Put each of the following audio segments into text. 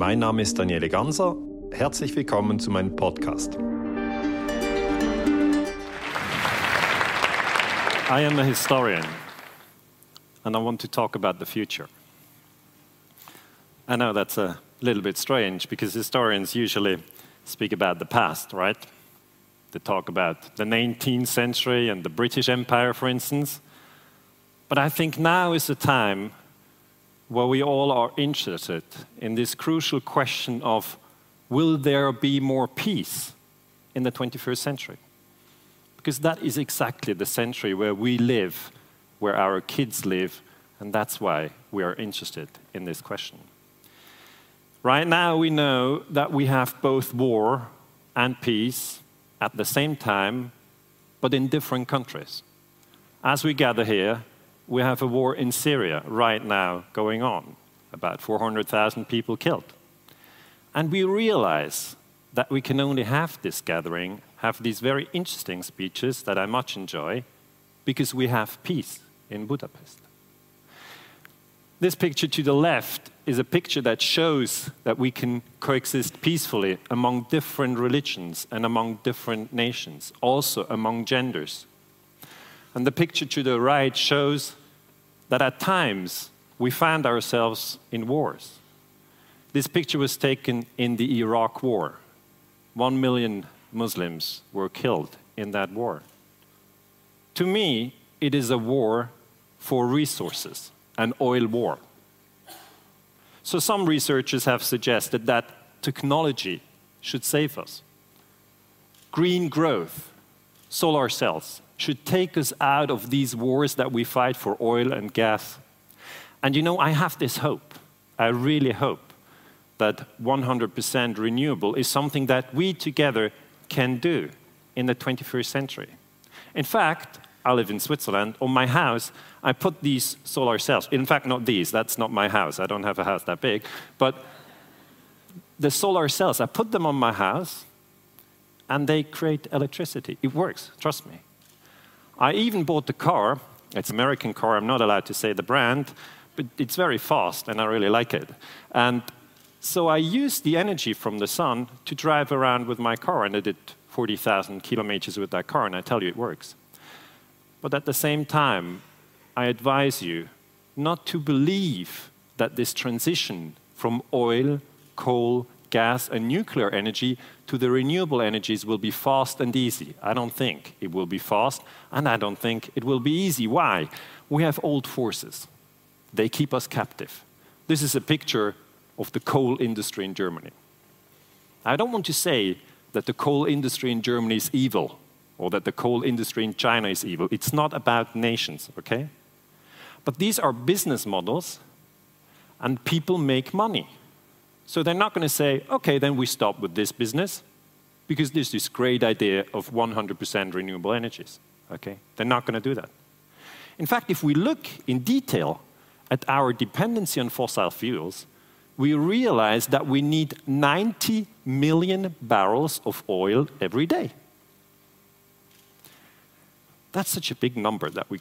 Mein Name ist Daniele Ganser. Herzlich willkommen zu meinem Podcast. I am a historian, and I want to talk about the future. I know that's a little bit strange because historians usually speak about the past, right? They talk about the 19th century and the British Empire, for instance. But I think now is the time where we all are interested in this crucial question of will there be more peace in the 21st century? Because that is exactly the century where we live, where our kids live, and that's why we are interested in this question. Right now, we know that we have both war and peace at the same time, but in different countries. As we gather here, we have a war in Syria right now going on, about 400,000 people killed. And we realize that we can only have this gathering, have these very interesting speeches that I much enjoy, because we have peace in Budapest. This picture to the left is a picture that shows that we can coexist peacefully among different religions and among different nations, also among genders. And the picture to the right shows that at times we find ourselves in wars. This picture was taken in the Iraq War. One million Muslims were killed in that war. To me, it is a war for resources, an oil war. So, some researchers have suggested that technology should save us. Green growth, solar cells, should take us out of these wars that we fight for oil and gas. And you know, I have this hope. I really hope that 100% renewable is something that we together can do in the 21st century. In fact, I live in Switzerland. On my house, I put these solar cells. In fact, not these, that's not my house. I don't have a house that big. But the solar cells, I put them on my house and they create electricity. It works, trust me. I even bought the car. It's American car. I'm not allowed to say the brand, but it's very fast and I really like it. And so I used the energy from the sun to drive around with my car, and I did 40,000 kilometers with that car, and I tell you it works. But at the same time, I advise you not to believe that this transition from oil, coal, gas, and nuclear energy to the renewable energies will be fast and easy. I don't think it will be fast, and I don't think it will be easy. Why? We have old forces, they keep us captive. This is a picture of the coal industry in Germany. I don't want to say that the coal industry in Germany is evil or that the coal industry in China is evil. It's not about nations, okay? But these are business models, and people make money. So they're not going to say, okay, then we stop with this business because there's this great idea of 100% renewable energies. Okay? They're not going to do that. In fact, if we look in detail at our dependency on fossil fuels, we realize that we need 90 million barrels of oil every day. That's such a big number that we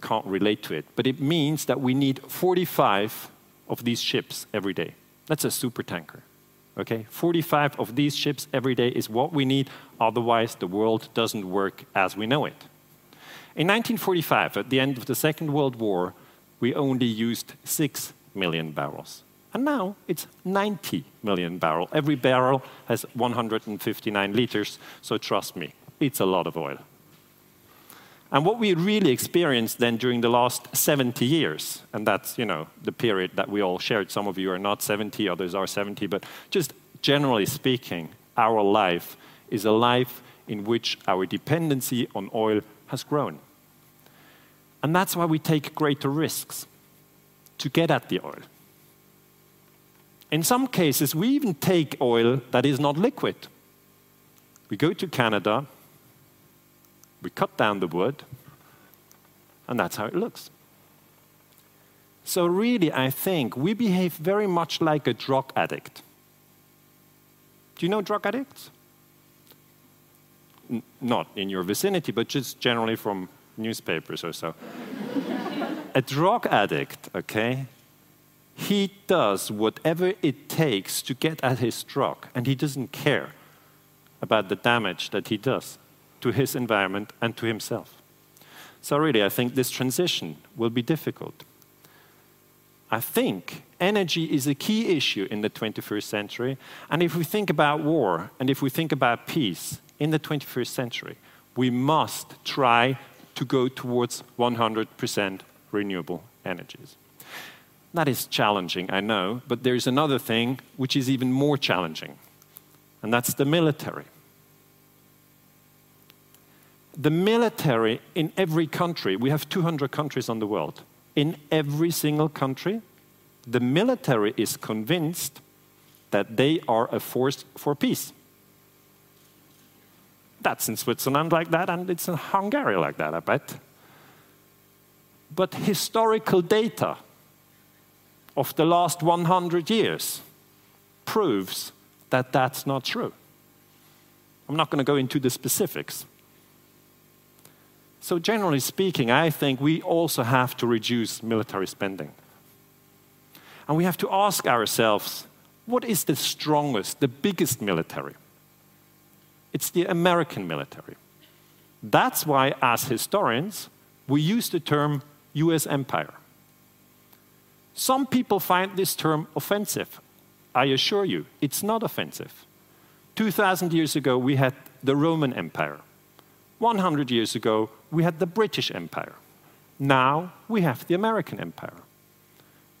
can't relate to it, but it means that we need 45 of these ships every day. That's a super tanker. Okay? 45 of these ships every day is what we need, otherwise, the world doesn't work as we know it. In 1945, at the end of the Second World War, we only used 6 million barrels. And now it's 90 million barrel. Every barrel has 159 liters, so trust me, it's a lot of oil. And what we really experienced then during the last 70 years, and that's you know the period that we all shared. Some of you are not 70, others are 70, but just generally speaking, our life is a life in which our dependency on oil has grown. And that's why we take greater risks to get at the oil. In some cases, we even take oil that is not liquid. We go to Canada, we cut down the wood, and that's how it looks. So, really, I think we behave very much like a drug addict. Do you know drug addicts? N not in your vicinity, but just generally from newspapers or so. a drug addict, okay, he does whatever it takes to get at his drug, and he doesn't care about the damage that he does to his environment and to himself. So, really, I think this transition will be difficult. I think energy is a key issue in the 21st century. And if we think about war and if we think about peace in the 21st century, we must try to go towards 100% renewable energies. That is challenging, I know, but there's another thing which is even more challenging, and that's the military. The military in every country, we have 200 countries on the world, in every single country, the military is convinced that they are a force for peace. That's in Switzerland like that, and it's in Hungary like that, I bet. But historical data of the last 100 years proves that that's not true. I'm not going to go into the specifics. So, generally speaking, I think we also have to reduce military spending. And we have to ask ourselves what is the strongest, the biggest military? It's the American military. That's why, as historians, we use the term US empire. Some people find this term offensive. I assure you, it's not offensive. 2,000 years ago, we had the Roman Empire. 100 years ago, we had the British Empire. Now we have the American Empire.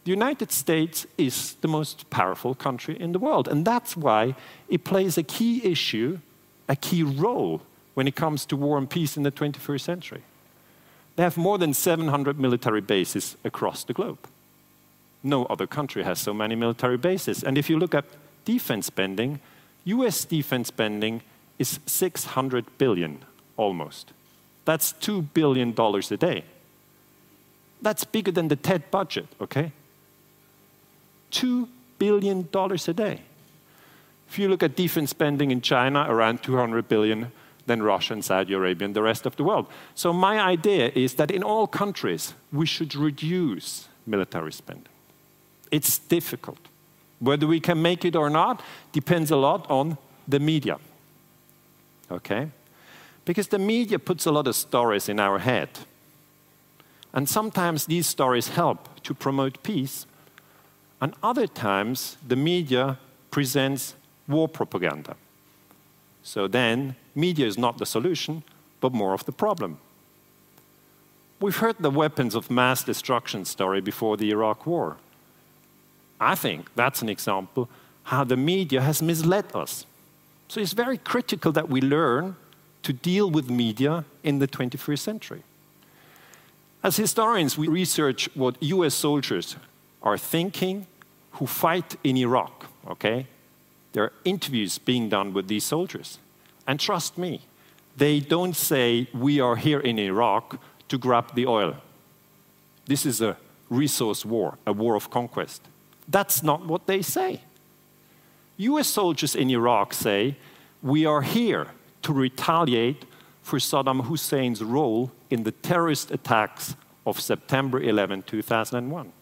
The United States is the most powerful country in the world, and that's why it plays a key issue, a key role when it comes to war and peace in the 21st century. They have more than 700 military bases across the globe. No other country has so many military bases. And if you look at defense spending, US defense spending is 600 billion almost. That's $2 billion a day. That's bigger than the TED budget, okay? $2 billion a day. If you look at defense spending in China, around 200 billion, then Russia and Saudi Arabia and the rest of the world. So my idea is that in all countries, we should reduce military spending. It's difficult. Whether we can make it or not depends a lot on the media. Okay? Because the media puts a lot of stories in our head. And sometimes these stories help to promote peace, and other times, the media presents war propaganda. So then, media is not the solution, but more of the problem. We've heard the weapons of mass destruction story before the Iraq War. I think that's an example how the media has misled us. So it's very critical that we learn to deal with media in the 21st century. As historians, we research what US soldiers are thinking who fight in Iraq, okay? There are interviews being done with these soldiers. And trust me, they don't say, We are here in Iraq to grab the oil. This is a resource war, a war of conquest. That's not what they say. US soldiers in Iraq say, We are here to retaliate for Saddam Hussein's role in the terrorist attacks of September 11, 2001.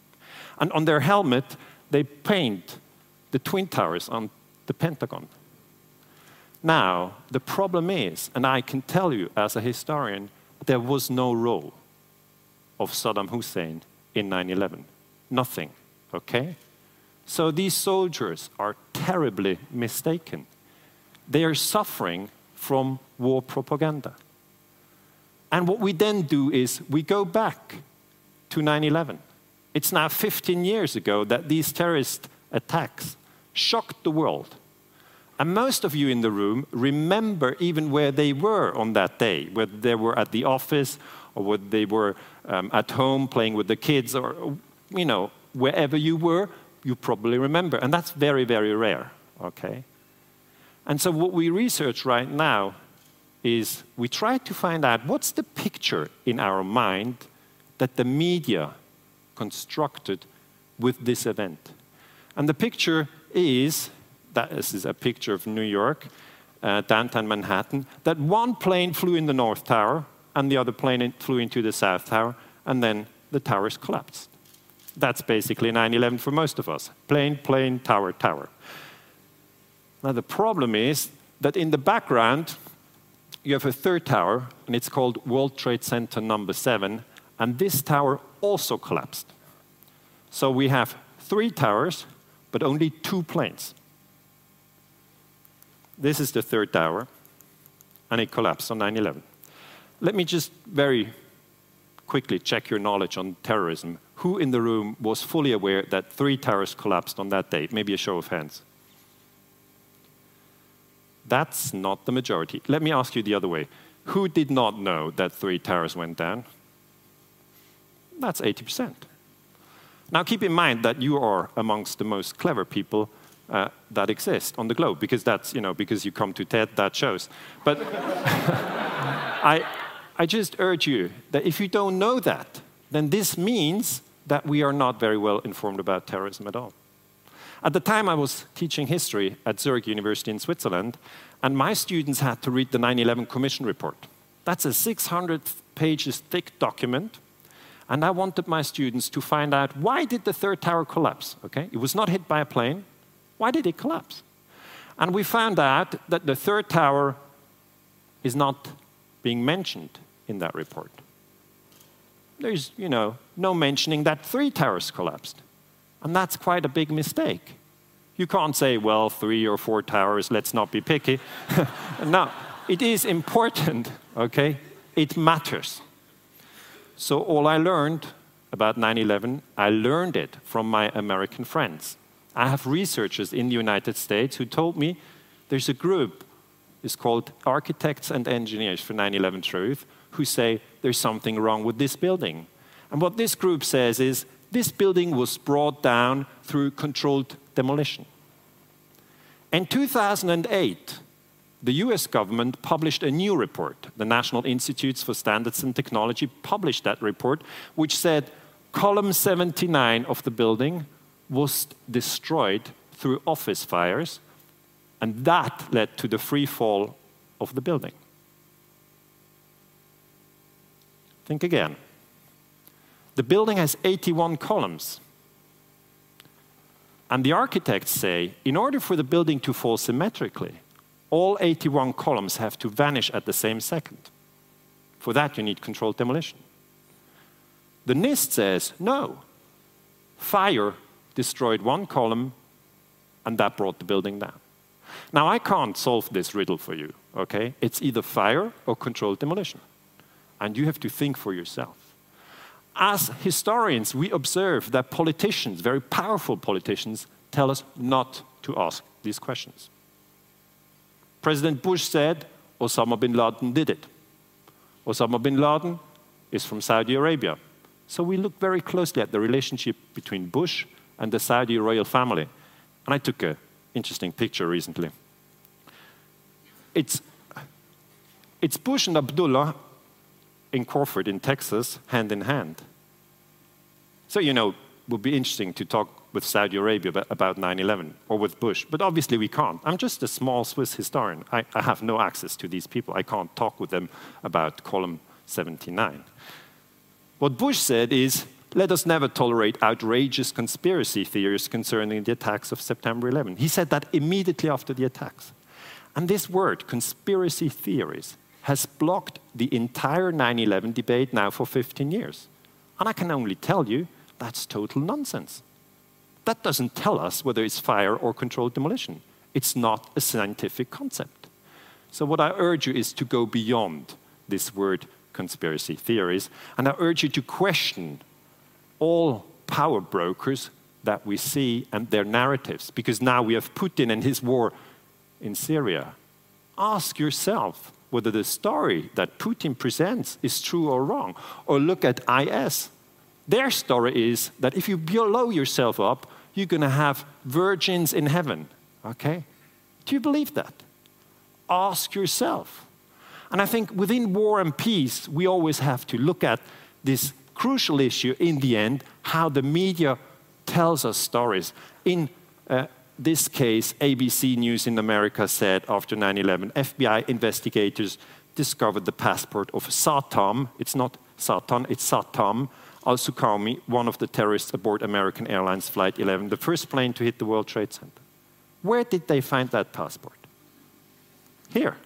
And on their helmet, they paint the Twin Towers on the Pentagon. Now, the problem is, and I can tell you as a historian, there was no role of Saddam Hussein in 9 11. Nothing, okay? So these soldiers are terribly mistaken. They are suffering from war propaganda. And what we then do is we go back to 9 11. It's now 15 years ago that these terrorist attacks shocked the world. And most of you in the room remember even where they were on that day, whether they were at the office or whether they were um, at home playing with the kids or, you know, wherever you were, you probably remember. And that's very, very rare, okay? And so what we research right now is we try to find out what's the picture in our mind that the media constructed with this event. And the picture is that this is a picture of New York, uh, downtown Manhattan, that one plane flew in the North Tower and the other plane flew into the South Tower, and then the towers collapsed. That's basically 9 11 for most of us plane, plane, tower, tower. Now, the problem is that in the background, you have a third tower, and it's called World Trade Center number seven, and this tower also collapsed. So we have three towers, but only two planes. This is the third tower, and it collapsed on 9 11. Let me just very quickly check your knowledge on terrorism. Who in the room was fully aware that three towers collapsed on that day? Maybe a show of hands. That's not the majority. Let me ask you the other way. Who did not know that three towers went down? That's 80%. Now, keep in mind that you are amongst the most clever people uh, that exist on the globe, because that's, you know, because you come to TED, that shows. But I, I just urge you that if you don't know that, then this means that we are not very well informed about terrorism at all. At the time, I was teaching history at Zurich University in Switzerland, and my students had to read the 9 11 Commission report. That's a 600 pages thick document, and I wanted my students to find out why did the third tower collapse? Okay? It was not hit by a plane. Why did it collapse? And we found out that the third tower is not being mentioned in that report. There's, you know, no mentioning that three towers collapsed. And that's quite a big mistake. You can't say, well, three or four towers, let's not be picky. no, it is important, okay? It matters. So, all I learned about 9 11, I learned it from my American friends. I have researchers in the United States who told me there's a group, it's called Architects and Engineers for 9 11 Truth, who say there's something wrong with this building. And what this group says is this building was brought down through controlled demolition. In 2008, the US government published a new report. The National Institutes for Standards and Technology published that report, which said column 79 of the building was destroyed through office fires, and that led to the free fall of the building. Think again. The building has 81 columns. And the architects say in order for the building to fall symmetrically, all 81 columns have to vanish at the same second. For that, you need controlled demolition. The NIST says no. Fire destroyed one column, and that brought the building down. Now, I can't solve this riddle for you, okay? It's either fire or controlled demolition. And you have to think for yourself as historians, we observe that politicians, very powerful politicians, tell us not to ask these questions. President Bush said Osama bin Laden did it. Osama bin Laden is from Saudi Arabia. So we look very closely at the relationship between Bush and the Saudi royal family. And I took an interesting picture recently. It's, it's Bush and Abdullah in Crawford in Texas, hand in hand. So, you know, it would be interesting to talk with Saudi Arabia about 9 11 or with Bush, but obviously we can't. I'm just a small Swiss historian. I, I have no access to these people. I can't talk with them about column 79. What Bush said is let us never tolerate outrageous conspiracy theories concerning the attacks of September 11. He said that immediately after the attacks. And this word, conspiracy theories, has blocked the entire 9 11 debate now for 15 years. And I can only tell you that's total nonsense. That doesn't tell us whether it's fire or controlled demolition. It's not a scientific concept. So, what I urge you is to go beyond this word conspiracy theories, and I urge you to question all power brokers that we see and their narratives, because now we have Putin and his war in Syria. Ask yourself whether the story that Putin presents is true or wrong. Or look at IS. Their story is that if you blow yourself up, you're going to have virgins in heaven. Okay? Do you believe that? Ask yourself. And I think within war and peace, we always have to look at this crucial issue in the end how the media tells us stories. In uh, this case, ABC News in America said after 9 11, FBI investigators discovered the passport of Satam. It's not Satan, it's Satam, al Suqami, one of the terrorists aboard American Airlines Flight 11, the first plane to hit the World Trade Center. Where did they find that passport? Here.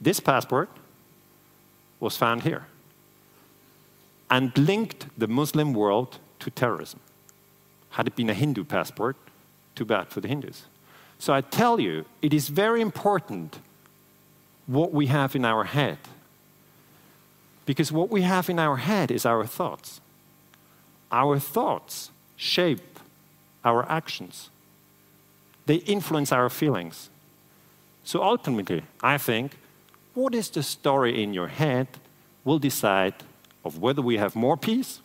This passport was found here and linked the Muslim world to terrorism. Had it been a Hindu passport, too bad for the Hindus. So I tell you, it is very important what we have in our head. Because what we have in our head is our thoughts. Our thoughts shape our actions, they influence our feelings. So ultimately, I think what is the story in your head will decide of whether we have more peace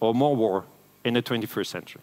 or more war in the 21st century.